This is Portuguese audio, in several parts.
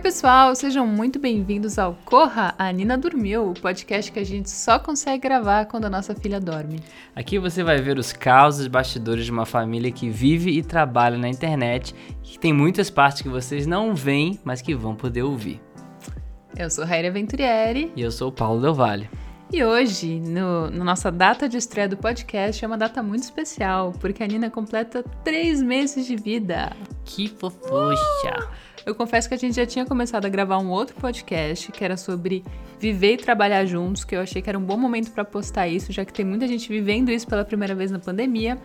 Oi, pessoal, sejam muito bem-vindos ao Corra, a Nina Dormiu, o podcast que a gente só consegue gravar quando a nossa filha dorme. Aqui você vai ver os causos bastidores de uma família que vive e trabalha na internet e que tem muitas partes que vocês não veem, mas que vão poder ouvir. Eu sou Raíra Venturieri. E eu sou o Paulo Del Valle. E hoje, no, no, nossa data de estreia do podcast, é uma data muito especial, porque a Nina completa três meses de vida. Que fofucha! Uh! Eu confesso que a gente já tinha começado a gravar um outro podcast que era sobre viver e trabalhar juntos, que eu achei que era um bom momento para postar isso, já que tem muita gente vivendo isso pela primeira vez na pandemia.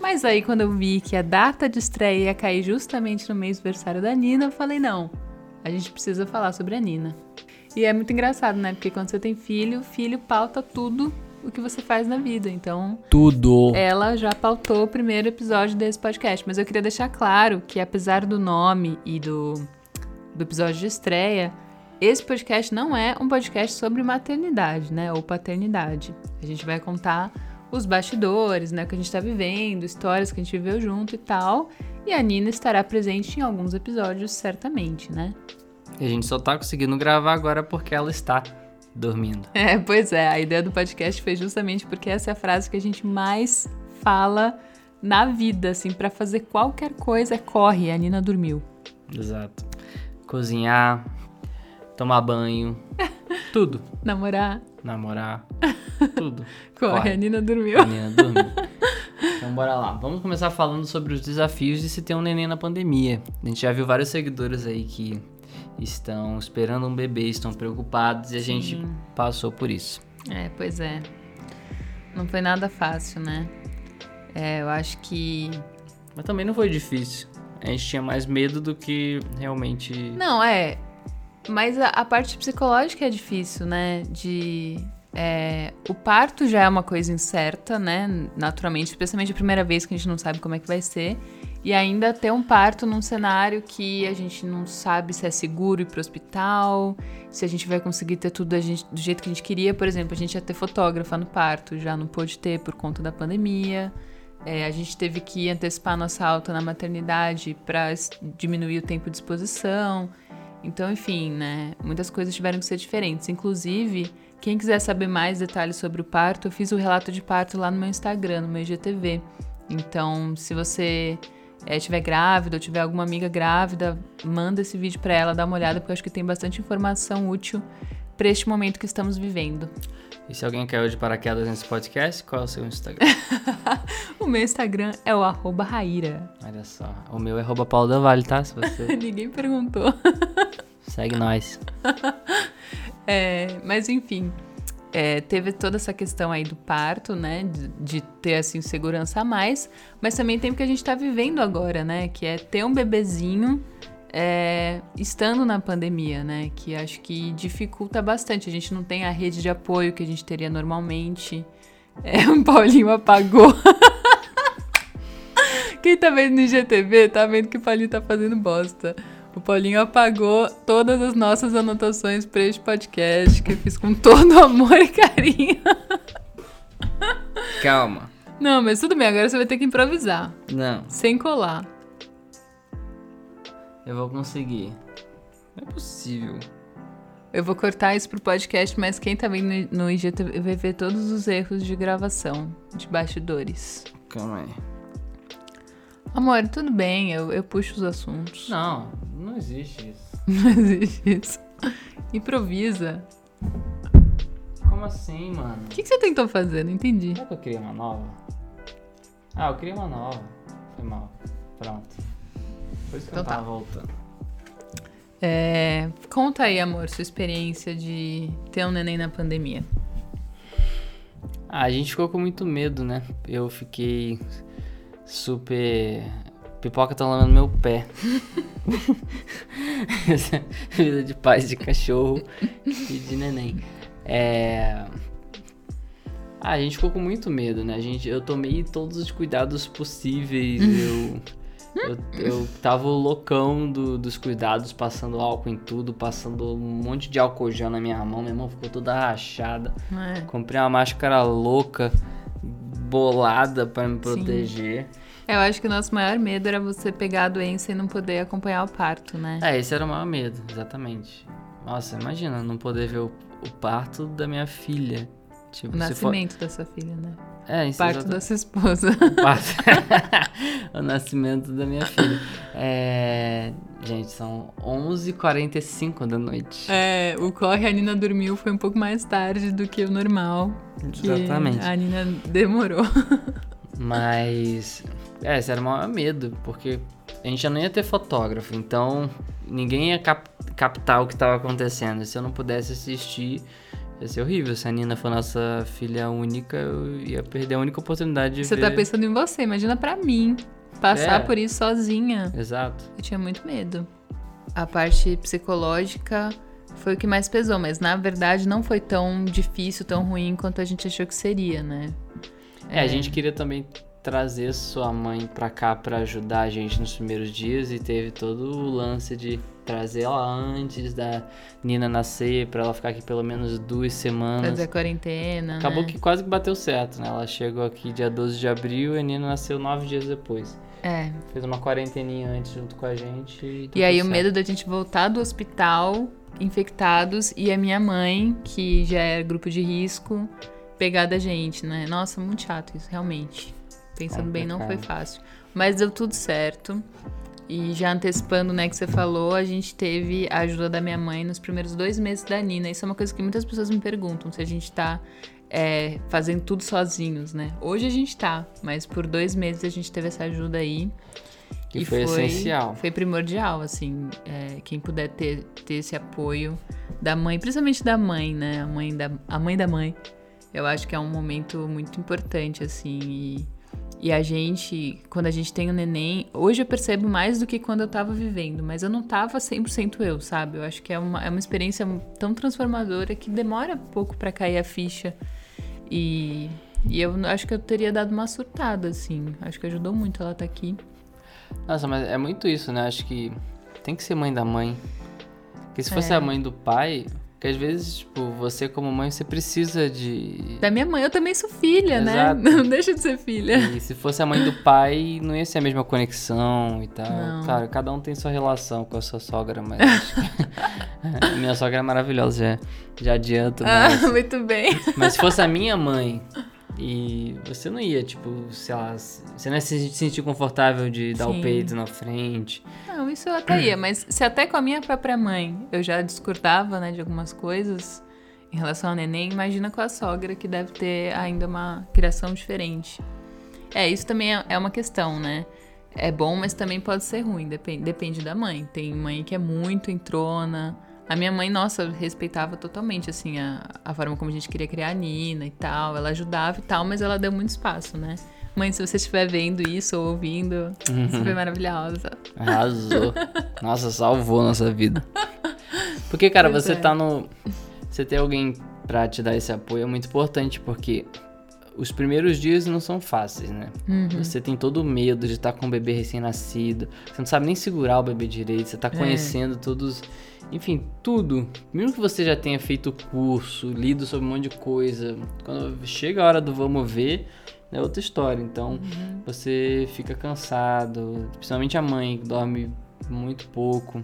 Mas aí, quando eu vi que a data de estreia ia cair justamente no mês aniversário da Nina, eu falei: não, a gente precisa falar sobre a Nina. E é muito engraçado, né? Porque quando você tem filho, filho pauta tudo o que você faz na vida. Então, tudo. Ela já pautou o primeiro episódio desse podcast, mas eu queria deixar claro que apesar do nome e do, do episódio de estreia, esse podcast não é um podcast sobre maternidade, né, ou paternidade. A gente vai contar os bastidores, né, o que a gente está vivendo, histórias que a gente viveu junto e tal. E a Nina estará presente em alguns episódios, certamente, né? E a gente só tá conseguindo gravar agora porque ela está dormindo. É, pois é. A ideia do podcast foi justamente porque essa é a frase que a gente mais fala na vida, assim, para fazer qualquer coisa, corre, a Nina dormiu. Exato. Cozinhar, tomar banho, tudo. Namorar. Namorar, tudo. corre, corre, a Nina dormiu. A Nina dormiu. Então bora lá. Vamos começar falando sobre os desafios de se ter um neném na pandemia. A gente já viu vários seguidores aí que estão esperando um bebê, estão preocupados e a Sim. gente passou por isso. É, pois é. Não foi nada fácil, né? É, eu acho que. Mas também não foi difícil. A gente tinha mais medo do que realmente. Não, é. Mas a, a parte psicológica é difícil, né? De. É, o parto já é uma coisa incerta, né? Naturalmente, especialmente a primeira vez que a gente não sabe como é que vai ser. E ainda ter um parto num cenário que a gente não sabe se é seguro ir pro hospital, se a gente vai conseguir ter tudo gente, do jeito que a gente queria. Por exemplo, a gente ia ter fotógrafa no parto, já não pôde ter por conta da pandemia. É, a gente teve que antecipar nossa alta na maternidade para diminuir o tempo de exposição. Então, enfim, né? Muitas coisas tiveram que ser diferentes. Inclusive, quem quiser saber mais detalhes sobre o parto, eu fiz o relato de parto lá no meu Instagram, no meu IGTV. Então, se você é, estiver grávida ou tiver alguma amiga grávida, manda esse vídeo para ela, dá uma olhada, porque eu acho que tem bastante informação útil para este momento que estamos vivendo. E se alguém caiu de paraquedas nesse podcast, qual é o seu Instagram? o meu Instagram é o arroba Raíra. Olha só. O meu é arroba Paulo da Vale, tá? Se você... Ninguém perguntou. Segue nós. é, mas enfim é, teve toda essa questão aí do parto, né? De, de, ter, assim, segurança a mais. Mas também tem o que a gente tá vivendo agora, né? Que é ter um bebezinho é, estando na pandemia, né? Que acho que dificulta bastante. A gente não tem a rede de apoio que a gente teria normalmente. É, o Paulinho apagou. Quem tá vendo no IGTV tá vendo que o Paulinho tá fazendo bosta. O Paulinho apagou todas as nossas anotações para este podcast, que eu fiz com todo amor e carinho. Calma. Não, mas tudo bem, agora você vai ter que improvisar. Não. Sem colar. Eu vou conseguir. Não é possível. Eu vou cortar isso pro podcast, mas quem tá vendo no IGTV vai ver todos os erros de gravação, de bastidores. Calma aí. Amor, tudo bem, eu, eu puxo os assuntos. Não, não existe isso. Não existe isso. Improvisa. Como assim, mano? O que, que, você tentou fazer? Não entendi. Será que eu criei uma nova? Ah, eu criei uma nova. Foi mal. Pronto. Por isso que então eu tava tá. voltando. É, conta aí, amor, sua experiência de ter um neném na pandemia. Ah, a gente ficou com muito medo, né? Eu fiquei super Pipoca tá lavando meu pé. Vida de paz de cachorro e de neném. É... Ah, a gente ficou com muito medo, né? A gente, eu tomei todos os cuidados possíveis. eu, eu, eu tava loucão do, dos cuidados, passando álcool em tudo, passando um monte de álcool gel na minha mão. Minha mão ficou toda rachada. É. Comprei uma máscara louca bolada para me proteger. Eu acho que o nosso maior medo era você pegar a doença e não poder acompanhar o parto, né? É, esse era o maior medo, exatamente. Nossa, imagina não poder ver o, o parto da minha filha. Tipo, o se for- nascimento da sua filha, né? É, isso Parto da sua esposa. Parto- o nascimento da minha filha. É... Gente, são 11h45 da noite. É, o corre a Nina dormiu foi um pouco mais tarde do que o normal. Exatamente. A Nina demorou. Mas, é, esse era o maior medo, porque a gente já não ia ter fotógrafo, então ninguém ia cap- captar o que estava acontecendo. Se eu não pudesse assistir, ia ser horrível. Se a Nina for nossa filha única, eu ia perder a única oportunidade de Você ver. tá pensando em você, imagina pra mim. Passar É. por isso sozinha. Exato. Eu tinha muito medo. A parte psicológica foi o que mais pesou, mas na verdade não foi tão difícil, tão ruim quanto a gente achou que seria, né? É, a gente queria também trazer sua mãe pra cá pra ajudar a gente nos primeiros dias e teve todo o lance de trazer ela antes da Nina nascer, pra ela ficar aqui pelo menos duas semanas. Fazer a quarentena. Acabou né? que quase que bateu certo, né? Ela chegou aqui dia 12 de abril e a Nina nasceu nove dias depois. É. Fez uma quarenteninha antes junto com a gente. E, E aí tudo o certo. medo da gente voltar do hospital infectados e a minha mãe, que já é grupo de risco, pegar da gente, né? Nossa, muito chato isso, realmente. Pensando bem, não foi fácil. Mas deu tudo certo. E já antecipando, né, que você falou, a gente teve a ajuda da minha mãe nos primeiros dois meses da Nina. Isso é uma coisa que muitas pessoas me perguntam, se a gente tá é, fazendo tudo sozinhos, né? Hoje a gente tá, mas por dois meses a gente teve essa ajuda aí. Que foi essencial. Foi primordial, assim, é, quem puder ter, ter esse apoio da mãe, principalmente da mãe, né? A mãe da, a mãe da mãe. Eu acho que é um momento muito importante, assim. E, e a gente, quando a gente tem o neném, hoje eu percebo mais do que quando eu tava vivendo, mas eu não tava 100% eu, sabe? Eu acho que é uma, é uma experiência tão transformadora que demora pouco pra cair a ficha. E, e eu acho que eu teria dado uma surtada, assim. Acho que ajudou muito ela estar aqui. Nossa, mas é muito isso, né? Acho que tem que ser mãe da mãe. Porque se fosse É. a mãe do pai, que às vezes, tipo, você como mãe, você precisa de. Da minha mãe, eu também sou filha, Exato. né? Não deixa de ser filha. E se fosse a mãe do pai, não ia ser a mesma conexão e tal. Não. Claro, cada um tem sua relação com a sua sogra, mas. Minha sogra é maravilhosa, já, já adianto. Mas, Ah, muito bem. mas se fosse a minha mãe e você não ia, tipo, sei lá, você não ia se sentir confortável de dar Sim. o peito na frente. Não, isso eu até ia, mas se até com a minha própria mãe eu já discordava, né, de algumas coisas em relação ao neném, imagina com a sogra que deve ter ainda uma criação diferente. É, isso também é- é uma questão, né? É bom, mas também pode ser ruim, depende, depende da mãe. Tem mãe que é muito entrona. A minha mãe, nossa, respeitava totalmente, assim, a, a forma como a gente queria criar a Nina e tal. Ela ajudava e tal, mas ela deu muito espaço, né? Mãe, se você estiver vendo isso ou ouvindo, você foi maravilhosa. Arrasou. Nossa, salvou nossa vida. Porque, cara, Pois você é. tá no. Você ter alguém pra te dar esse apoio é muito importante, porque os primeiros dias não são fáceis, né? Uhum. Você tem todo o medo de estar com um bebê recém-nascido, você não sabe nem segurar o bebê direito, você tá É. conhecendo todos. Enfim, tudo. Mesmo que você já tenha feito curso, lido sobre um monte de coisa, quando chega a hora do vamos ver, é outra história. Então, Uhum. você fica cansado, principalmente a mãe, que dorme muito pouco.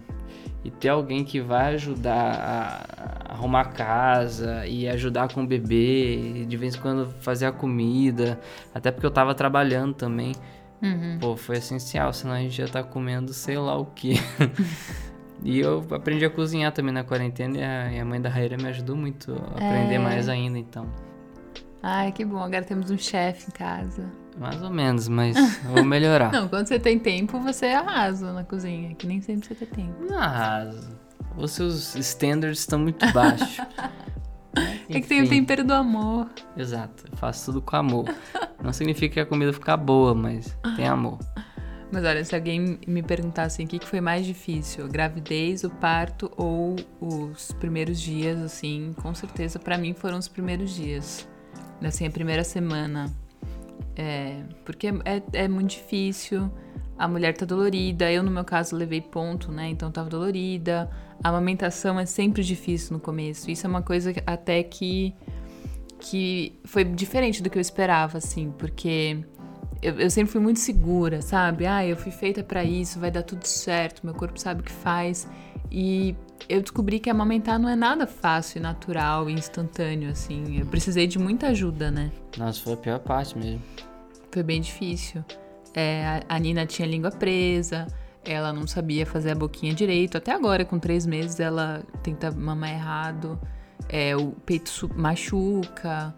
E ter alguém que vai ajudar a arrumar a casa e ajudar com o bebê, de vez em quando fazer a comida, até porque eu tava trabalhando também. Uhum. Pô, foi essencial, senão a gente já tá comendo sei lá o que. e eu aprendi a cozinhar também na quarentena e a, e a mãe da Raíra me ajudou muito a aprender É. mais ainda, então. Ai, que bom. Agora temos um chefe em casa. Mais ou menos, mas eu vou melhorar. Não, quando você tem tempo, você arrasa na cozinha. Que nem sempre você tem tempo. Não arraso. Os seus standards estão muito baixos. É que tem o tempero do amor. Exato, eu faço tudo com amor. Não significa que a comida fica boa, mas tem amor. Mas olha, se alguém me perguntar assim, o que que foi mais difícil? A gravidez, o parto ou os primeiros dias, assim, com certeza pra mim foram os primeiros dias. Assim, a primeira semana. É, porque é, é muito difícil. A mulher tá dolorida. Eu, no meu caso, levei ponto, né? Então tava dolorida. A amamentação é sempre difícil no começo. Isso é uma coisa até que que foi diferente do que eu esperava, assim, porque eu, eu sempre fui muito segura, sabe? Ah, eu fui feita para isso, vai dar tudo certo, meu corpo sabe o que faz. E eu descobri que amamentar não é nada fácil natural e instantâneo, assim. Eu precisei de muita ajuda, né? Nossa, foi a pior parte mesmo. Foi bem difícil. É, a Nina tinha a língua presa, ela não sabia fazer a boquinha direito. Até agora, com três meses, ela tenta mamar errado. É, o peito machuca.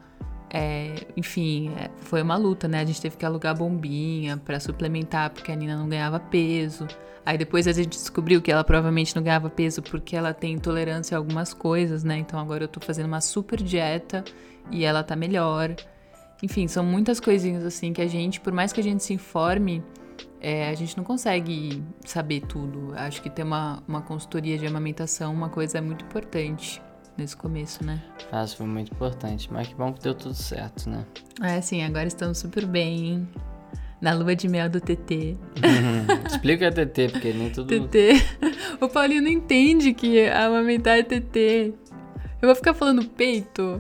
É, enfim, é, foi uma luta, né? A gente teve que alugar bombinha para suplementar, porque a Nina não ganhava peso. Aí depois a gente descobriu que ela provavelmente não ganhava peso porque ela tem intolerância a algumas coisas, né? Então agora eu tô fazendo uma super dieta e ela tá melhor. Enfim, são muitas coisinhas assim que a gente, por mais que a gente se informe, é, a gente não consegue saber tudo. Acho que ter uma, uma consultoria de amamentação uma coisa é muito importante nesse começo, né? Nossa, foi muito importante. Mas que bom que deu tudo certo, né? É, sim, agora estamos super bem, hein? Na lua de mel do TT. Explica a TT, porque nem tudo. TT. O Paulinho não entende que amamentar é TT. Eu vou ficar falando peito.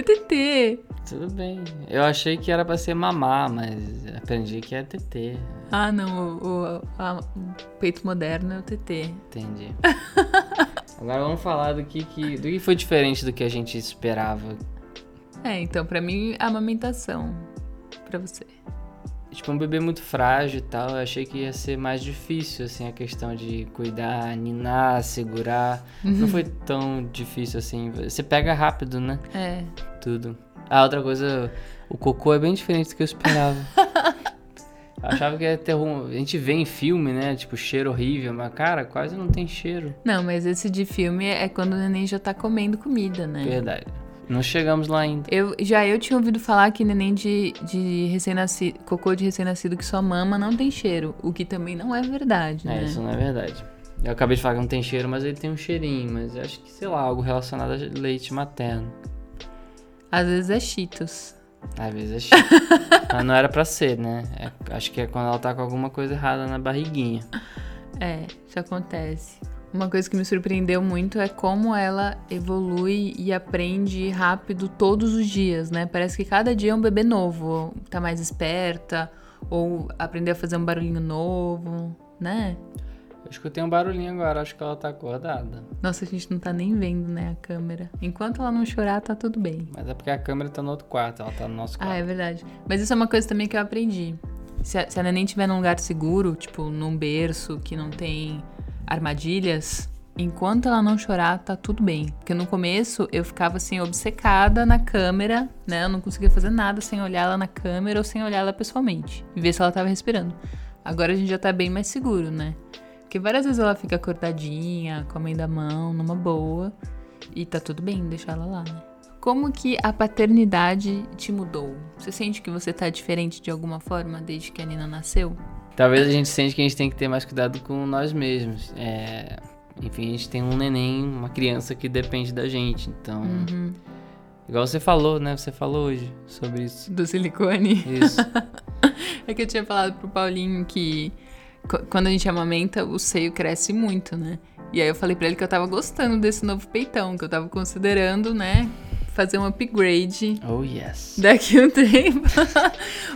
É TT. Tudo bem. Eu achei que era pra ser mamar, mas aprendi que é TT. Ah, não. O, o, a, o peito moderno é o TT. Entendi. Agora vamos falar do que, que, do que foi diferente do que a gente esperava. É, então, pra mim, a amamentação. Pra você. Tipo, um bebê muito frágil e tal, eu achei que ia ser mais difícil, assim, a questão de cuidar, ninar, segurar. Uhum. Não foi tão difícil assim. Você pega rápido, né? É. Tudo. Ah, outra coisa, o cocô é bem diferente do que eu esperava. eu achava que ia ter um. A gente vê em filme, né? Tipo, cheiro horrível, mas, cara, quase não tem cheiro. Não, mas esse de filme é quando o neném já tá comendo comida, né? Verdade. Não chegamos lá ainda. Eu, já eu tinha ouvido falar que neném de, de recém-nascido, cocô de recém-nascido que só mama não tem cheiro, o que também não é verdade, é, né? isso não é verdade. Eu acabei de falar que não tem cheiro, mas ele tem um cheirinho, mas acho que, sei lá, algo relacionado a leite materno. Às vezes é Cheetos. Às vezes é Cheetos. mas não era pra ser, né? É, acho que é quando ela tá com alguma coisa errada na barriguinha. É, isso acontece. Uma coisa que me surpreendeu muito é como ela evolui e aprende rápido todos os dias, né? Parece que cada dia é um bebê novo, tá mais esperta, ou aprender a fazer um barulhinho novo, né? Eu escutei um barulhinho agora, acho que ela tá acordada. Nossa, a gente não tá nem vendo, né, a câmera. Enquanto ela não chorar, tá tudo bem. Mas é porque a câmera tá no outro quarto, ela tá no nosso quarto. Ah, é verdade. Mas isso é uma coisa também que eu aprendi. Se a, se a neném estiver num lugar seguro, tipo num berço que não tem armadilhas, enquanto ela não chorar, tá tudo bem. Porque no começo eu ficava assim, obcecada na câmera, né? Eu não conseguia fazer nada sem olhar ela na câmera ou sem olhar ela pessoalmente e ver se ela tava respirando. Agora a gente já tá bem mais seguro, né? Porque várias vezes ela fica acordadinha, comendo a mão, numa boa, e tá tudo bem deixar ela lá, né? Como que a paternidade te mudou? Você sente que você tá diferente de alguma forma desde que a Nina nasceu? Talvez a gente sente que a gente tem que ter mais cuidado com nós mesmos. É, enfim, a gente tem um neném, uma criança que depende da gente. Então, uhum. igual você falou, né? Você falou hoje sobre isso. Do silicone. Isso. é que eu tinha falado pro Paulinho que quando a gente amamenta, o seio cresce muito, né? E aí eu falei para ele que eu tava gostando desse novo peitão, que eu tava considerando, né, fazer um upgrade. Oh, yes. Daqui um tempo.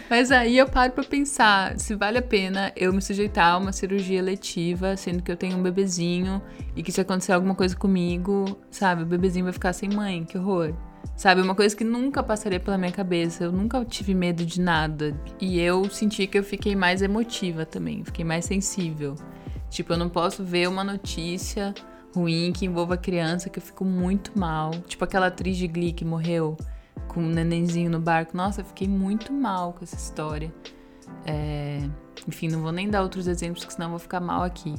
Mas aí eu paro pra pensar se vale a pena eu me sujeitar a uma cirurgia letiva, sendo que eu tenho um bebezinho e que se acontecer alguma coisa comigo, sabe, o bebezinho vai ficar sem mãe, que horror. Sabe, uma coisa que nunca passaria pela minha cabeça. Eu nunca tive medo de nada. E eu senti que eu fiquei mais emotiva também, fiquei mais sensível. Tipo, eu não posso ver uma notícia ruim que envolva criança que eu fico muito mal. Tipo aquela atriz de Glee que morreu com um nenenzinho no barco. Nossa, eu fiquei muito mal com essa história. É... Enfim, não vou nem dar outros exemplos, porque senão eu vou ficar mal aqui.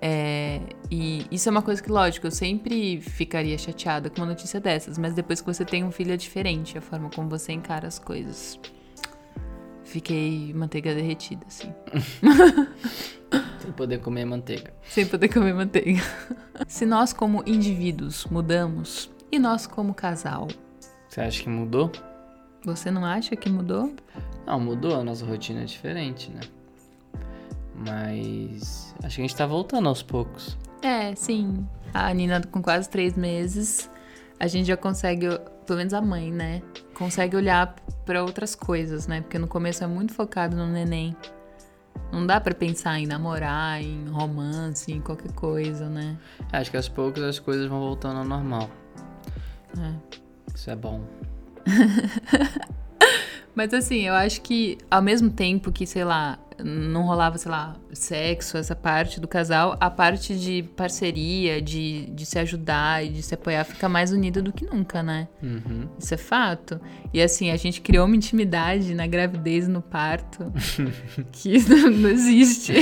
É... E isso é uma coisa que, lógico, eu sempre ficaria chateada com uma notícia dessas, mas depois que você tem um filho é diferente a forma como você encara as coisas. Fiquei manteiga derretida, assim. Sem poder comer manteiga. Sem poder comer manteiga. Se nós, como indivíduos, mudamos, e nós, como casal? Você acha que mudou? Você não acha que mudou? Não, mudou. A nossa rotina é diferente, né? Mas acho que a gente tá voltando aos poucos. É, sim. A Nina com quase três meses. a gente já consegue, pelo menos a mãe, né? Consegue olhar pra outras coisas, né? Porque no começo é muito focado no neném. Não dá pra pensar em namorar, em romance, em qualquer coisa, né? Acho que aos poucos as coisas vão voltando ao normal. É. Isso é bom. Mas assim, eu acho que ao mesmo tempo que, sei lá, não rolava, sei lá, sexo, essa parte do casal, a parte de parceria, de, de se ajudar e de se apoiar fica mais unida do que nunca, né? Uhum. Isso é fato. E assim, a gente criou uma intimidade na gravidez e no parto que não, não existe.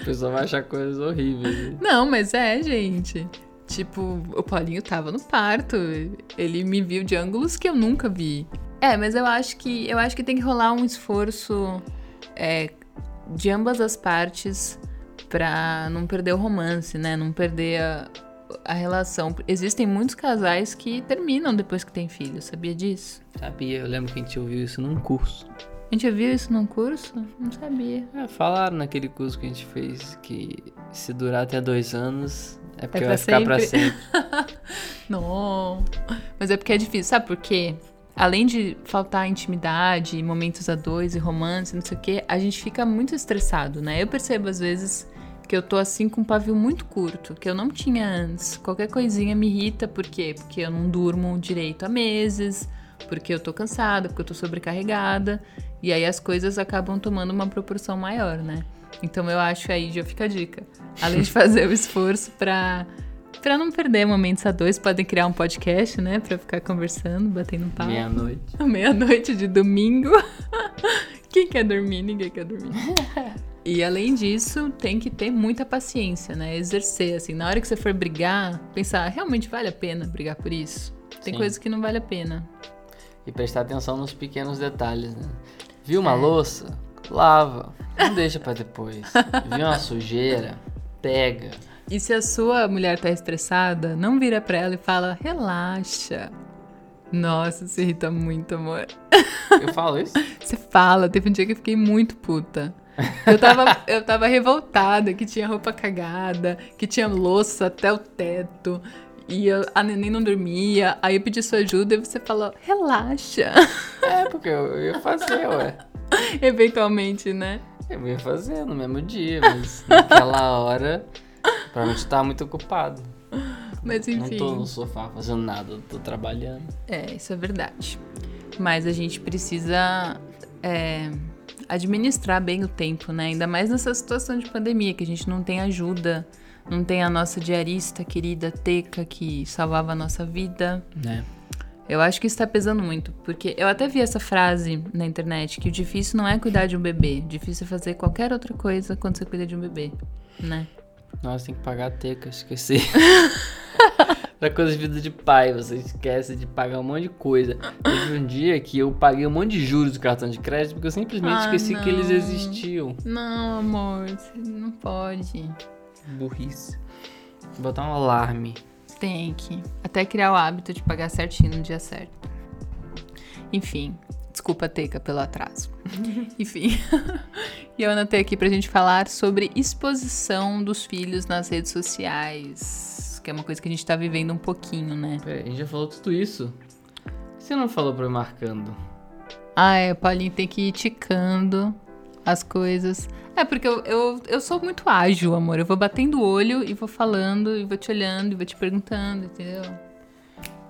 A pessoa vai achar coisas horríveis. né? Não, mas é, gente. Tipo, o Paulinho tava no parto. Ele me viu de ângulos que eu nunca vi. É, mas eu acho que eu acho que tem que rolar um esforço é, de ambas as partes pra não perder o romance, né? Não perder a, a relação. Existem muitos casais que terminam depois que tem filho, sabia disso? Sabia, eu lembro que a gente ouviu isso num curso. A gente já viu isso num curso? Não sabia. É, falaram naquele curso que a gente fez que se durar até dois anos é porque pra vai ficar pra sempre. sempre. Não. Mas é porque é difícil, sabe por quê? Além de faltar intimidade, momentos a dois e romance, não sei o quê, a gente fica muito estressado, né? Eu percebo às vezes que eu tô assim com um pavio muito curto, que eu não tinha antes. Qualquer coisinha me irrita, por quê? Porque eu não durmo direito há meses, porque eu tô cansada, porque eu tô sobrecarregada, e aí as coisas acabam tomando uma proporção maior, né? Então eu acho aí, já fica a dica. Além de fazer o esforço pra, pra não perder momentos a dois, podem criar um podcast, né? Pra ficar conversando, batendo papo. Meia-noite. Meia-noite de domingo. Quem quer dormir? Ninguém quer dormir. E além disso, tem que ter muita paciência, né? Exercer, assim, na hora que você for brigar, pensar, realmente vale a pena brigar por isso? Tem Sim. coisas que não vale a pena. E prestar atenção nos pequenos detalhes, né? Viu uma É. louça? Lava. Não deixa pra depois. Viu uma sujeira? Pega. E se a sua mulher tá estressada, não vira pra ela e fala, relaxa. Nossa, isso irrita muito, amor. Eu falo isso? Você fala, teve um dia que eu fiquei muito puta. Eu tava, eu tava revoltada, que tinha roupa cagada, que tinha louça até o teto, e eu- a neném não dormia. Aí eu pedi sua ajuda e você falou, relaxa. É, porque eu ia fazer, ué. Eventualmente, né? Eu ia fazer no mesmo dia, mas naquela hora, provavelmente tava muito ocupado. Mas Não enfim. tô no sofá fazendo nada, tô trabalhando. É, isso é verdade. Mas a gente precisa é, administrar bem o tempo, né? Ainda mais nessa situação de pandemia, que a gente não tem ajuda, não tem a nossa diarista querida Teca que salvava a nossa vida. Né? Eu acho que isso tá pesando muito, porque eu até vi essa frase na internet que o difícil não é cuidar de um bebê, o difícil é fazer qualquer outra coisa quando você cuida de um bebê, né? Nossa, tem que pagar a teca, esqueci. Pra coisa de vida de pai, você esquece de pagar um monte de coisa. Teve um dia que eu paguei um monte de juros do cartão de crédito porque eu simplesmente Ah, esqueci que eles não. existiam. Não, amor, você não pode. Burrice. Vou botar um alarme. Tem que. Até criar o hábito de pagar certinho no dia certo. Enfim, desculpa, Teca, pelo atraso. Enfim. e eu anotei aqui pra gente falar sobre exposição dos filhos nas redes sociais. Que é uma coisa que a gente tá vivendo um pouquinho, né? Pera, aí, a gente já falou tudo isso? Você não falou pra eu ir marcando? Ah, é, o Paulinho tem que ir ticando as coisas. É, porque eu, eu, eu sou muito ágil, amor. Eu vou batendo o olho e vou falando, e vou te olhando, e vou te perguntando, entendeu?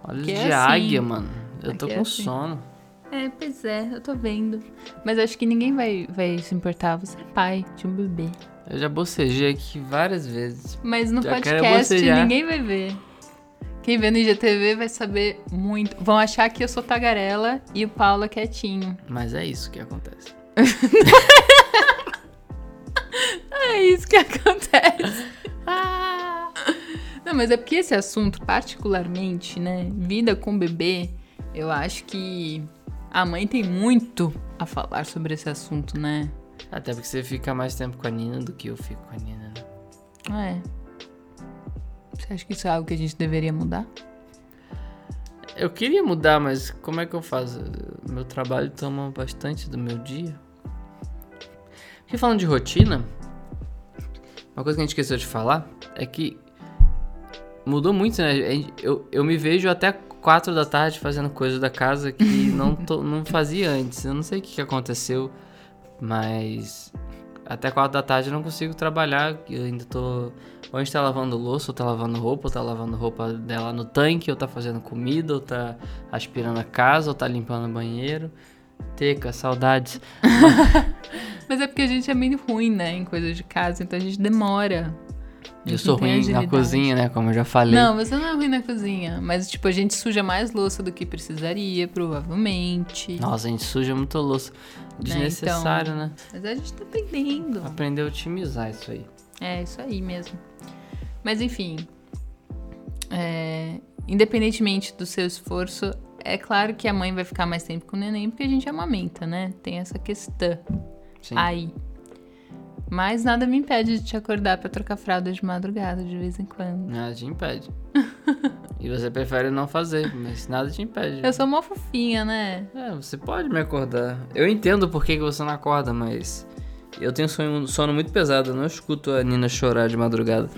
Olha Que de é assim. águia, mano. Eu tô Aqui é com assim. sono. É, pois é, eu tô vendo. Mas acho que ninguém vai, vai se importar. Você é pai de um bebê. Eu já bocejei aqui várias vezes. Mas no Já podcast ninguém vai ver. Quem vê no IGTV vai saber muito. Vão achar que eu sou tagarela e o Paulo é quietinho. Mas é isso que acontece. É isso que acontece. Ah. Não, mas é porque esse assunto, particularmente, né? Vida com bebê, eu acho que a mãe tem muito a falar sobre esse assunto, né? Até porque você fica mais tempo com a Nina do que eu fico com a Nina, né? É. Você acha que isso é algo que a gente deveria mudar? Eu queria mudar, mas como é que eu faço? Meu trabalho toma bastante do meu dia. E falando de rotina, uma coisa que a gente esqueceu de falar é que mudou muito, né? Eu, eu me vejo até quatro da tarde fazendo coisa da casa que não, tô, não fazia antes. Eu não sei o que, que aconteceu, mas até quatro da tarde eu não consigo trabalhar. Eu ainda tô. Ou a gente tá lavando louça, ou tá lavando roupa, ou tá lavando roupa dela no tanque, ou tá fazendo comida, ou tá aspirando a casa, ou tá limpando o banheiro. Teca, saudades. Mas é porque a gente é meio ruim, né, em coisas de casa, então a gente demora. Eu sou ruim na cozinha, né? Como eu já falei. Não, você não é ruim na cozinha. Mas, tipo, a gente suja mais louça do que precisaria, provavelmente. Nossa, a gente suja muito louça. Desnecessário, né? Mas a gente tá aprendendo. Aprender a otimizar isso aí. É, isso aí mesmo. Mas, enfim. é, independentemente do seu esforço, é claro que a mãe vai ficar mais tempo com o neném porque a gente amamenta, né? Tem essa questão Sim. aí. Mas nada me impede de te acordar pra trocar fralda de madrugada de vez em quando. Nada te impede. e você prefere não fazer, mas nada te impede. Eu sou mó fofinha, né? É, você pode me acordar. Eu entendo por que você não acorda, mas eu tenho sonho, sono muito pesado. Eu não escuto a Nina chorar de madrugada.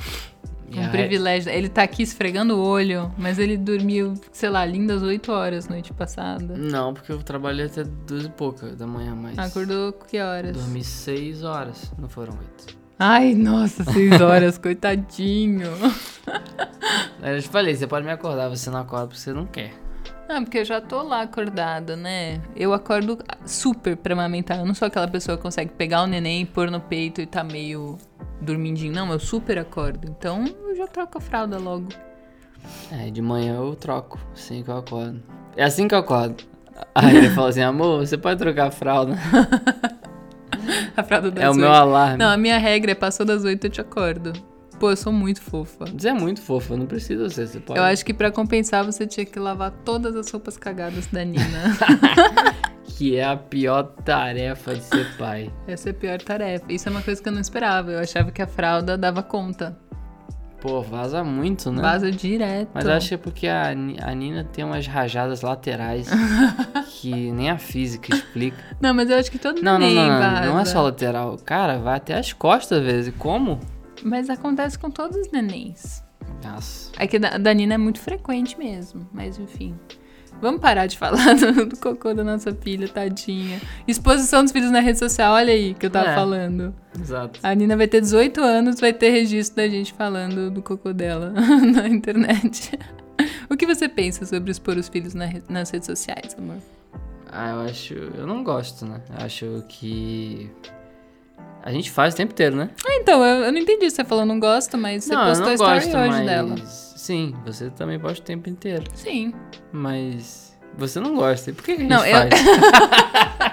E Um a- privilégio. Ele tá aqui esfregando o olho, mas ele dormiu, sei lá, lindas 8 horas noite passada. Não, porque eu trabalhei até duas e pouca da manhã, mas. Acordou que horas? Dormi seis horas, não foram oito. Ai, nossa, 6 horas, coitadinho. Eu te falei, você pode me acordar, você não acorda porque você não quer. Não, porque eu já tô lá acordada, né? Eu acordo super pra amamentar. Eu não sou aquela pessoa que consegue pegar o neném, pôr no peito e tá meio dormindinho. Não, eu super acordo. Então eu já troco a fralda logo. É, de manhã eu troco, assim que eu acordo. É assim que eu acordo. Aí ele falou assim, amor, você pode trocar a fralda? A fralda das É o meu 8. alarme. Não, a minha regra é passou das 8 eu te acordo. Pô, eu sou muito fofa. Você é muito fofo, não precisa ser, você pode. Eu acho que pra compensar você tinha que lavar todas as roupas cagadas da Nina. que é a pior tarefa de ser pai. Essa é a pior tarefa. Isso é uma coisa que eu não esperava. Eu achava que a fralda dava conta. Pô, vaza muito, né? Vaza direto. Mas acho que é porque a, a Nina tem umas rajadas laterais que nem a física explica. Não, mas eu acho que todo Não, não, neném não, não, vaza. não é só lateral. Cara, vai até as costas às vezes. Como? Mas acontece com todos os nenéns. Nossa. É que da, da Nina é muito frequente mesmo. Mas enfim. Vamos parar de falar do, do cocô da nossa filha, tadinha. Exposição dos filhos na rede social, olha aí que eu tava É. falando. Exato. A Nina vai ter 18 anos, vai ter registro da gente falando do cocô dela na internet. O que você pensa sobre expor os filhos na nas redes sociais, amor? Ah, eu acho. Eu não gosto, né? Eu acho que. A gente faz o tempo inteiro, né? Ah, então, eu, eu não entendi. Você falou não gosto, mas você não, eu postou não a story gosto, hoje mas. dela. Sim, você também posta o tempo inteiro. Sim. Mas. Você não gosta. E por que, que a gente Não, eu- faz?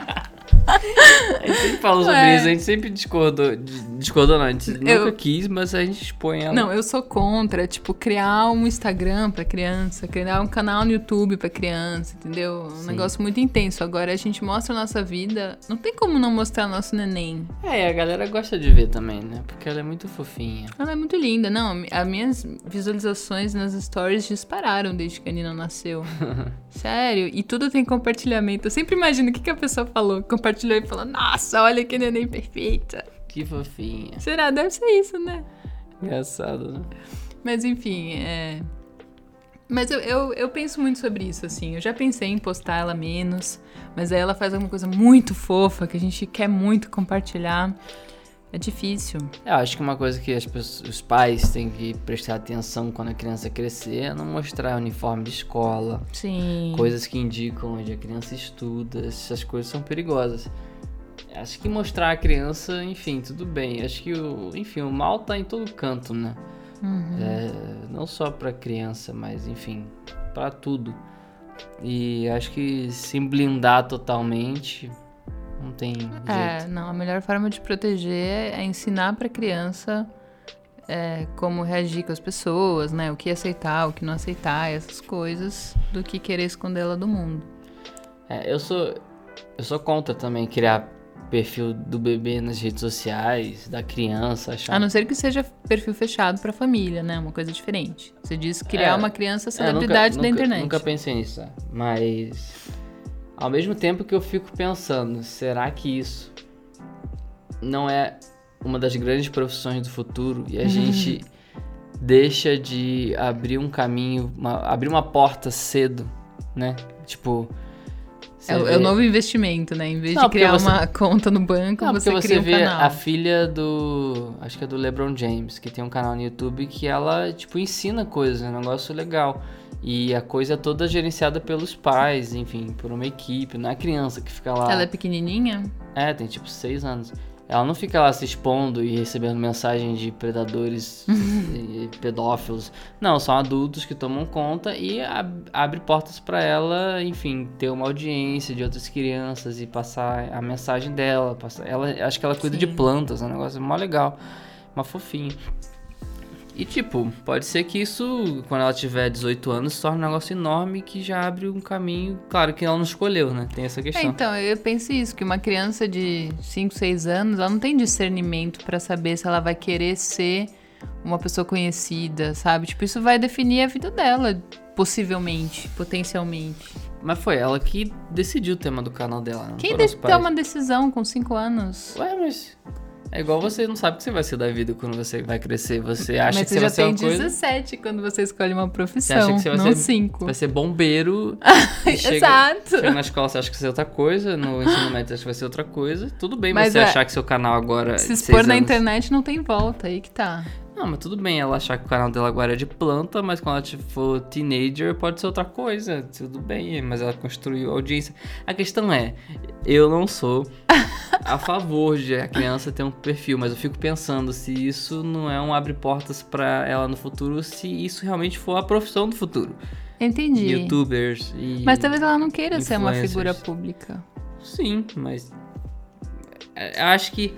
a gente sempre falou sobre Ué. isso, a gente sempre discordou. dis- Discordou, não, a gente Eu- nunca quis, mas a gente expõe ela. Não, eu sou contra, tipo, criar um Instagram pra criança, criar um canal no YouTube pra criança, entendeu? Um Sim. negócio muito intenso. Agora a gente mostra a nossa vida. Não tem como não mostrar nosso neném. É, a galera gosta de ver também, né? Porque ela é muito fofinha. Ela é muito linda. Não, as minhas visualizações nas stories dispararam desde que a Nina nasceu. Sério. E tudo tem compartilhamento. Eu sempre imagino o que, que a pessoa falou. Compartilhou e falou, nossa, olha que neném perfeita. Que fofinha. Será? Deve ser isso, né? Engraçado, né? Mas enfim, é. Mas eu, eu, eu penso muito sobre isso, assim. Eu já pensei em postar ela menos, mas aí ela faz alguma coisa muito fofa que a gente quer muito compartilhar. É difícil. Eu acho que uma coisa que as pessoas, os pais têm que prestar atenção quando a criança crescer é não mostrar uniforme de escola, Sim. coisas que indicam onde a criança estuda, essas coisas são perigosas. Acho que mostrar a criança, enfim, tudo bem. Acho que o, enfim, o mal tá em todo canto, né? Uhum. É, não só pra criança, mas enfim, pra tudo. E acho que se blindar totalmente não tem jeito. É, não, a melhor forma de proteger é ensinar pra criança é, como reagir com as pessoas, né? O que aceitar, o que não aceitar, essas coisas, do que querer escondê-la do mundo. É, eu sou eu sou contra também criar perfil do bebê nas redes sociais, da criança, achar A não ser que seja perfil fechado pra família, né? Uma coisa diferente. Você diz criar É, uma criança É, celebridade nunca, da nunca- internet. Nunca pensei nisso, é. mas ao mesmo tempo que eu fico pensando, será que isso não é uma das grandes profissões do futuro e a gente deixa de abrir um caminho, uma- abrir uma porta cedo, né? Tipo. É, o- vê- é o novo investimento, né? Em vez Não, de porque criar você- uma conta no banco, Não, você porque cria você um vê canal. a filha do. Acho que é do LeBron James, que tem um canal no YouTube que ela, tipo, ensina coisas, é um negócio legal. E a coisa é toda gerenciada pelos pais, enfim, por uma equipe, não é a criança que fica lá. Ela é pequenininha? É, tem tipo seis anos. Ela não fica lá se expondo e recebendo mensagem de predadores e pedófilos. Não, são adultos que tomam conta e ab- abre portas pra ela, enfim, ter uma audiência de outras crianças e passar a mensagem dela. Passar... Ela, acho que ela cuida de Sim. plantas, é um negócio mó legal, mó fofinho. E tipo, pode ser que isso, quando ela tiver 18 anos, se torne um negócio enorme que já abre um caminho. Claro que ela não escolheu, né? Tem essa É, questão. então, eu penso isso, que uma criança de 5, 6 anos, ela não tem discernimento pra saber se ela vai querer ser uma pessoa conhecida, sabe? Tipo, isso vai definir a vida dela, possivelmente, potencialmente. Mas foi ela que decidiu o tema do canal dela. Não Quem foram os de- pais. toma uma decisão com 5 anos? Ué, mas. É igual você não sabe o que você vai ser da vida quando você vai crescer. Você acha Mas que você você já vai ser tem uma coisa. 17 quando você escolhe uma Você profissão, acha que você vai não ser, 5. vai ser bombeiro. chega, Exato. chega na escola, você acha que vai ser outra coisa. No ensino médio, você acha que vai ser outra coisa. Tudo bem Mas você é- achar que seu canal agora. Se de expor na anos- internet não tem volta, aí que tá. Não, mas tudo bem ela achar que o canal dela agora é de planta, mas quando ela for teenager pode ser outra coisa. Tudo bem, mas ela construiu audiência. A questão é, eu não sou a favor de a criança ter um perfil, mas eu fico pensando se isso não é um abre portas pra ela no futuro, se isso realmente for a profissão do futuro. Entendi. Youtubers e. Mas talvez ela não queira ser uma figura pública. Sim, mas. é, acho que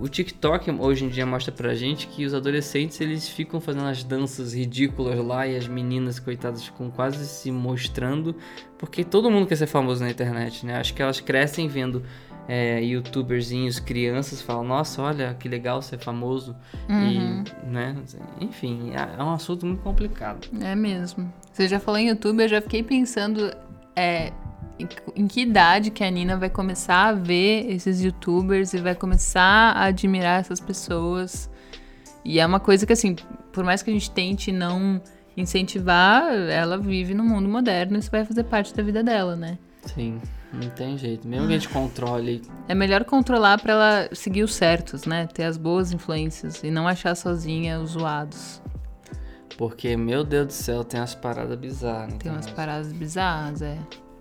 o TikTok hoje em dia mostra pra gente que os adolescentes eles ficam fazendo as danças ridículas lá e as meninas, coitadas, ficam quase se mostrando, porque todo mundo quer ser famoso na internet, né? Acho que elas crescem vendo é, youtuberzinhos, crianças, falam, nossa, olha que legal ser famoso. Uhum. E, né? Enfim, é é um assunto muito complicado. É mesmo. Você já falou em YouTube, eu já fiquei pensando é, em, que idade que a Nina vai começar a ver esses youtubers e vai começar a admirar essas pessoas. E é uma coisa que, assim, por mais que a gente tente não incentivar, ela vive no mundo moderno e isso vai fazer parte da vida dela, né? Sim, não tem jeito. Mesmo que a gente controle É melhor controlar pra ela seguir os certos, né? Ter as boas influências e não achar sozinha os zoados. Porque, meu Deus do céu, tem umas paradas bizarras. Tem umas paradas bizarras, é.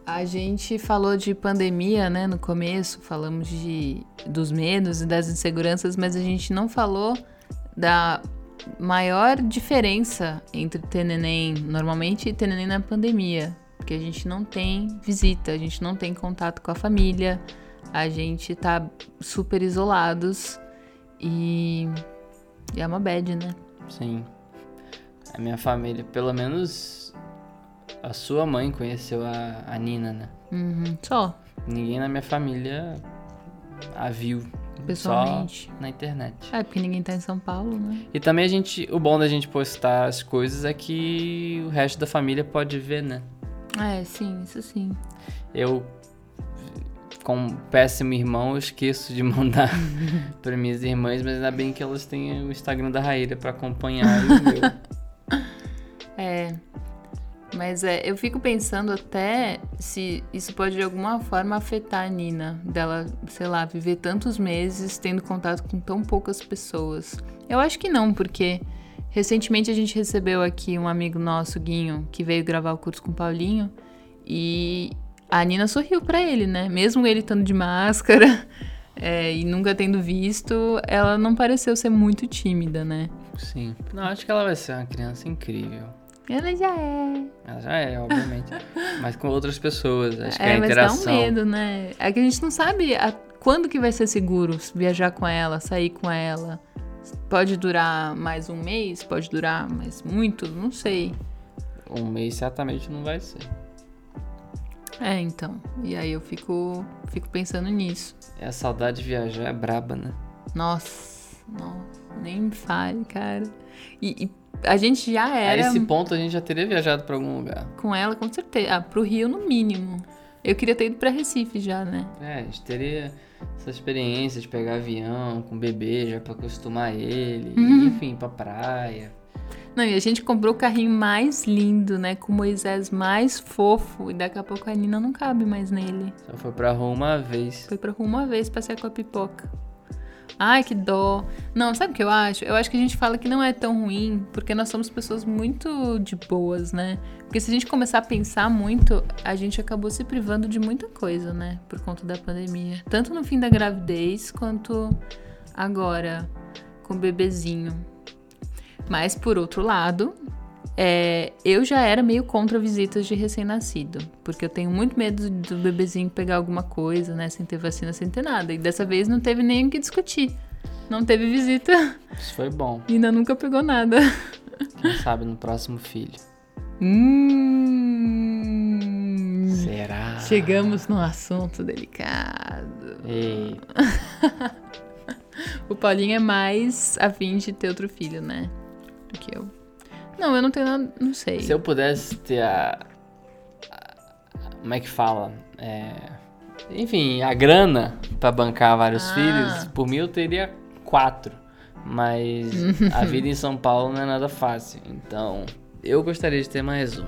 A gente falou de pandemia, né, no começo, falamos de dos medos e das inseguranças, mas a gente não falou da maior diferença entre ter neném normalmente e ter neném na pandemia, porque a gente não tem visita, a gente não tem contato com a família, a gente tá super isolados e, e é uma bad, né? Sim. A minha família, pelo menos a sua mãe conheceu a, a Nina, né? Uhum, Só, Ninguém na minha família a viu. pessoalmente. Só na internet. É, porque ninguém tá em São Paulo, né? E também a gente. O bom da gente postar as coisas é que o resto da família pode ver, né? É, sim, isso sim. Eu, como péssimo irmão, eu esqueço de mandar para minhas irmãs, mas ainda bem que elas têm o Instagram da Raíra para acompanhar e o meu. Mas é, eu fico pensando até se isso pode de alguma forma afetar a Nina, dela, sei lá, viver tantos meses tendo contato com tão poucas pessoas. Eu acho que não, porque recentemente a gente recebeu aqui um amigo nosso, Guinho, que veio gravar o curso com o Paulinho, e a Nina sorriu pra ele, né? Mesmo ele estando de máscara é, e nunca tendo visto, ela não pareceu ser muito tímida, né? Sim. Não, acho que ela vai ser uma criança incrível. Ela já é. Ela já é, obviamente. mas com outras pessoas. Acho que É, a mas dá interação. um medo, né? É que a gente não sabe a- quando que vai ser seguro viajar com ela, sair com ela. Pode durar mais um mês, pode durar mais muito, não sei. Um mês certamente não vai ser. É, então. E aí eu fico, fico pensando nisso. É a saudade de viajar é braba, né? Nossa, nossa, nem me fale, cara. E, e a gente já A era esse ponto a gente já teria viajado pra algum lugar. com ela, com certeza. Ah, pro Rio, no mínimo. Eu queria ter ido pra Recife já, né? É, a gente teria essa experiência de pegar avião com bebê já pra acostumar ele. Uhum. Enfim, pra praia. Não, e a gente comprou o carrinho mais lindo, né? Com o Moisés mais fofo. E daqui a pouco a Nina não cabe mais nele. Só foi pra rua uma vez. Foi pra rua uma vez passear com a pipoca. Ai, que dó. Não, sabe o que eu acho? Eu acho que a gente fala que não é tão ruim, porque nós somos pessoas muito de boas, né? Porque se a gente começar a pensar muito, a gente acabou se privando de muita coisa, né? Por conta da pandemia. Tanto no fim da gravidez, quanto agora, com o bebezinho. Mas, por outro lado, é, eu já era meio contra visitas de recém-nascido, porque eu tenho muito medo do bebezinho pegar alguma coisa, né, sem ter vacina, sem ter nada. E dessa vez não teve nem o que discutir. Não teve visita. Isso foi bom. E ainda nunca pegou nada. Quem sabe no próximo filho. Hum. Será? Chegamos num assunto delicado. Ei, O Paulinho é mais afim de ter outro filho, né? Do que eu. Não, eu não tenho nada. Não sei. se eu pudesse ter a. a- Como é que fala? É, Enfim, a grana pra bancar vários Ah. filhos, por mim eu teria quatro. Mas a vida em São Paulo não é nada fácil. Então, eu gostaria de ter mais um.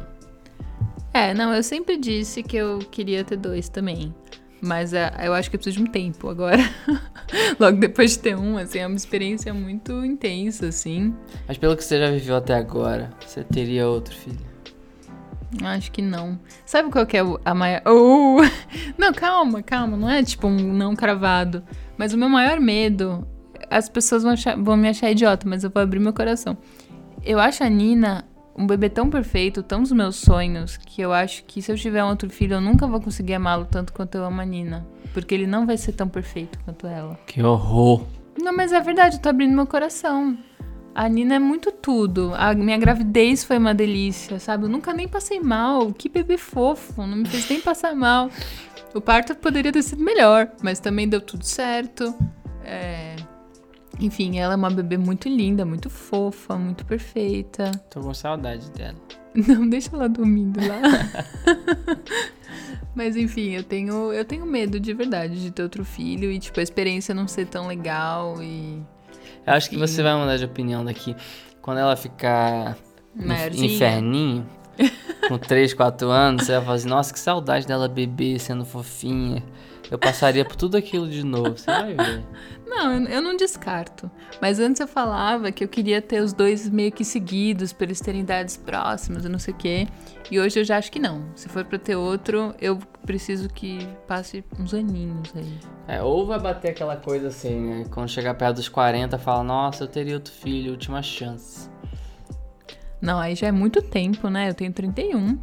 É, não, eu sempre disse que eu queria ter dois também. Mas é, eu acho que eu preciso de um tempo agora. Logo depois de ter um, assim, é uma experiência muito intensa, assim. Mas pelo que você já viveu até agora, você teria outro filho. Acho que não. Sabe qual que é a maior. Oh! Não, calma, calma. Não é tipo um não cravado. Mas o meu maior medo. As pessoas vão, achar- vão me achar idiota, mas eu vou abrir meu coração. Eu acho a Nina um bebê tão perfeito, tão dos meus sonhos, que eu acho que se eu tiver um outro filho, eu nunca vou conseguir amá-lo tanto quanto eu amo a Nina. Porque ele não vai ser tão perfeito quanto ela. Que horror! Não, mas é verdade, eu tô abrindo meu coração. A Nina é muito tudo. A minha gravidez foi uma delícia, sabe? Eu nunca nem passei mal. Que bebê fofo, não me fez nem passar mal. O parto poderia ter sido melhor, mas também deu tudo certo. É, Enfim, ela é uma bebê muito linda, muito fofa, muito perfeita. Tô com saudade dela. Não, deixa ela dormindo lá. Mas enfim, eu tenho, eu tenho medo de verdade de ter outro filho e, tipo, a experiência não ser tão legal e. Eu acho que Enfim. você vai mudar de opinião daqui. Quando ela ficar Maiorzinha. inferninho, com 3, 4 anos, você vai falar assim, nossa, que saudade dela beber, sendo fofinha. Eu passaria por tudo aquilo de novo, você vai ver. Não, eu, eu não descarto. Mas antes eu falava que eu queria ter os dois meio que seguidos, pra eles terem idades próximas e não sei o quê. E hoje eu já acho que não. Se for pra ter outro, eu preciso que passe uns aninhos aí. É, ou vai bater aquela coisa assim, né? Quando chegar perto dos 40, fala, nossa, eu teria outro filho, última chance. Não, aí já é muito tempo, né? Eu tenho 31.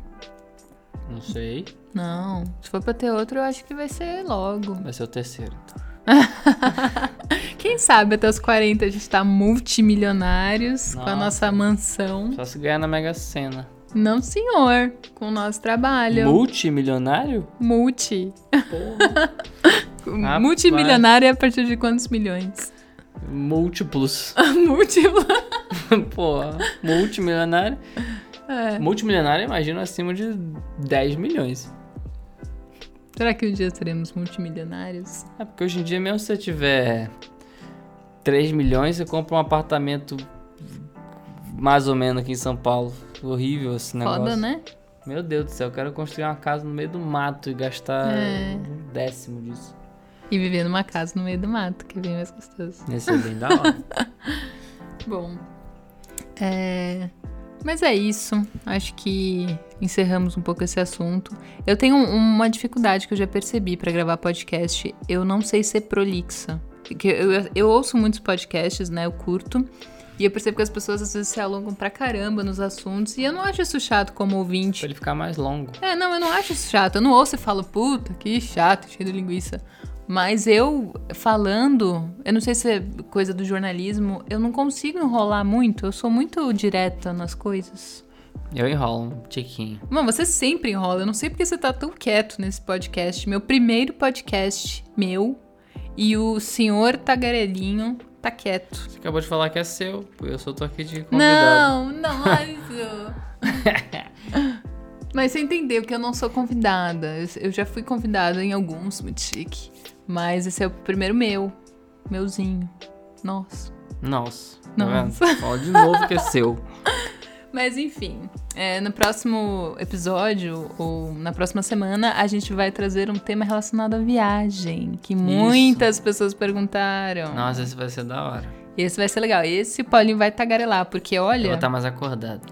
Não sei, Não, se for pra ter outro, eu acho que vai ser logo. vai ser o terceiro. Então. Quem sabe até os 40 a gente tá multimilionários com a Nossa. nossa mansão. Só se ganhar na Mega Sena. Não, senhor, com o nosso trabalho. Multimilionário? Multi. Multimilionário é a partir de quantos milhões? Múltiplos. Múltiplo. Pô, multimilionário. É. Multimilionário, imagino acima de 10 milhões. Será que um dia seremos multimilionários? É porque hoje em dia, mesmo se você tiver 3 milhões, você compra um apartamento mais ou menos aqui em São Paulo. Horrível esse negócio. Foda, né? Meu Deus do céu, eu quero construir uma casa no meio do mato e gastar É. um décimo disso. E viver numa casa no meio do mato, que é bem mais gostoso. Esse é bem da hora. Bom, é... Mas é isso. Acho que encerramos um pouco esse assunto. Eu tenho um- uma dificuldade que eu já percebi pra gravar podcast. Eu não sei ser prolixa. Porque eu, eu ouço muitos podcasts, né? Eu curto. E eu percebo que as pessoas às vezes se alongam pra caramba nos assuntos. E eu não acho isso chato como ouvinte. pra ele ficar mais longo. É, não, eu não acho isso chato. Eu não ouço e falo, puta, que chato, cheio de linguiça. Mas eu falando, eu não sei se é coisa do jornalismo, eu não consigo enrolar muito. Eu sou muito direta nas coisas. Eu enrolo um tiquinho. Mano, você sempre enrola. Eu não sei porque você tá tão quieto nesse podcast. Meu primeiro podcast, meu. E o senhor tagarelinho tá quieto. Você acabou de falar que é seu, eu só tô aqui de convidado. Não, nossa. Mas você entendeu que eu não sou convidada. Eu- Eu já fui convidada em alguns, muito chique. Mas esse é o primeiro meu. Meuzinho. Nossa. Nossa. Nossa. Tá? Fala de novo que é seu. Mas enfim, é, no próximo episódio, ou na próxima semana, a gente vai trazer um tema relacionado à viagem, que muitas pessoas perguntaram. Nossa, esse vai ser da hora. Esse vai ser legal. Esse o Paulinho vai tagarelar, porque Eu olha. vou estar mais acordado.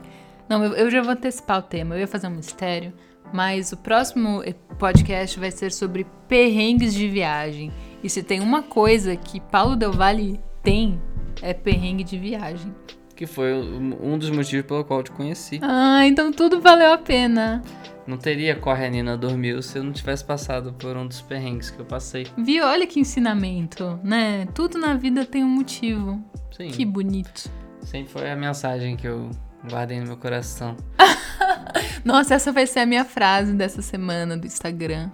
Não, eu, eu já vou antecipar o tema. Eu ia fazer um mistério, mas o próximo podcast vai ser sobre perrengues de viagem. E se tem uma coisa que Paulo Del Valle tem, é perrengue de viagem. Que foi um um dos motivos pelo qual eu te conheci. Ah, então tudo valeu a pena. Não teria Corre a Nina Dormiu se eu não tivesse passado por um dos perrengues que eu passei. Viu? Olha que ensinamento, né? Tudo na vida tem um motivo. Sim. Que bonito. Sempre foi a mensagem que eu guardei no meu coração. Nossa, essa vai ser a minha frase dessa semana do Instagram.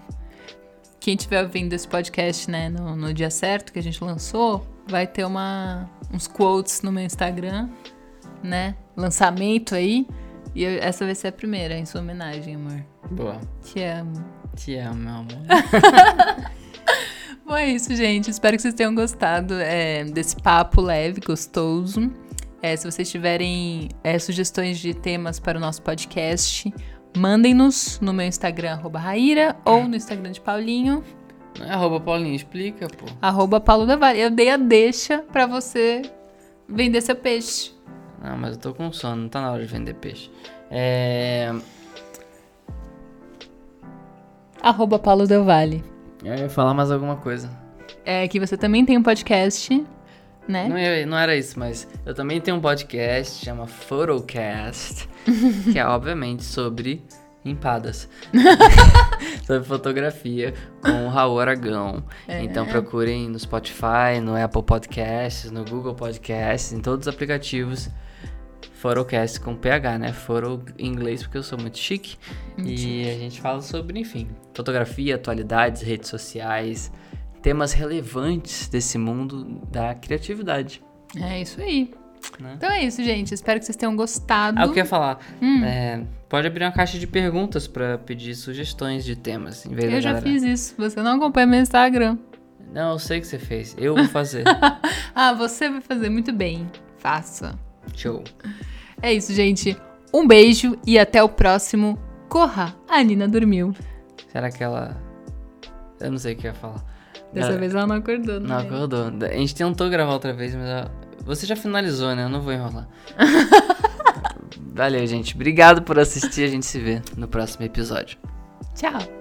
Quem estiver ouvindo esse podcast, né, no, no dia certo que a gente lançou, vai ter uma, uns quotes no meu Instagram, né? Lançamento aí. E eu- essa vai ser a primeira, em sua homenagem, amor. Boa. Te amo. Te amo, meu amor. Bom, é isso, gente. Espero que vocês tenham gostado é, desse papo leve, gostoso. É, se vocês tiverem é, sugestões de temas para o nosso podcast, mandem-nos no meu Instagram, arroba Raíra, ou no Instagram de Paulinho, é arroba Paulinho, explica, pô. arroba Paulo da Vale. Eu dei a deixa para você vender seu peixe. Não, mas eu tô com sono, não tá na hora de vender peixe. É. Arroba Paulo Del. Eu ia falar mais alguma coisa. É que você também tem um podcast, né? Não, ia- não era isso, mas eu também tenho um podcast, chama Photocast, que é obviamente sobre empadas. sobre fotografia com o Raul Aragão. Então procurem no Spotify, no Apple Podcasts, no Google Podcasts, em todos os aplicativos. Photocast com PH, né? Photo em inglês porque eu sou muito chique. e a gente fala sobre, enfim, fotografia, atualidades, redes sociais, temas relevantes desse mundo da criatividade. É isso aí. Né? Então é isso, gente. Espero que vocês tenham gostado. Ah, eu queria falar. Hum. é, pode abrir uma caixa de perguntas pra pedir sugestões de temas. Em vez Eu já galera- fiz isso. Você não acompanha meu Instagram. Não, eu sei que você fez. Eu vou fazer. Ah, você vai fazer muito bem. Faça. Show. É isso, gente. Um beijo e até o próximo. Corra! A Nina dormiu. Será que ela. Eu não sei o que ia falar. Dessa Ela- vez ela não acordou, Não né? acordou. A gente tentou gravar outra vez, mas ela- você já finalizou, né? Eu não vou enrolar. Valeu, gente. Obrigado por assistir. A gente se vê no próximo episódio. Tchau.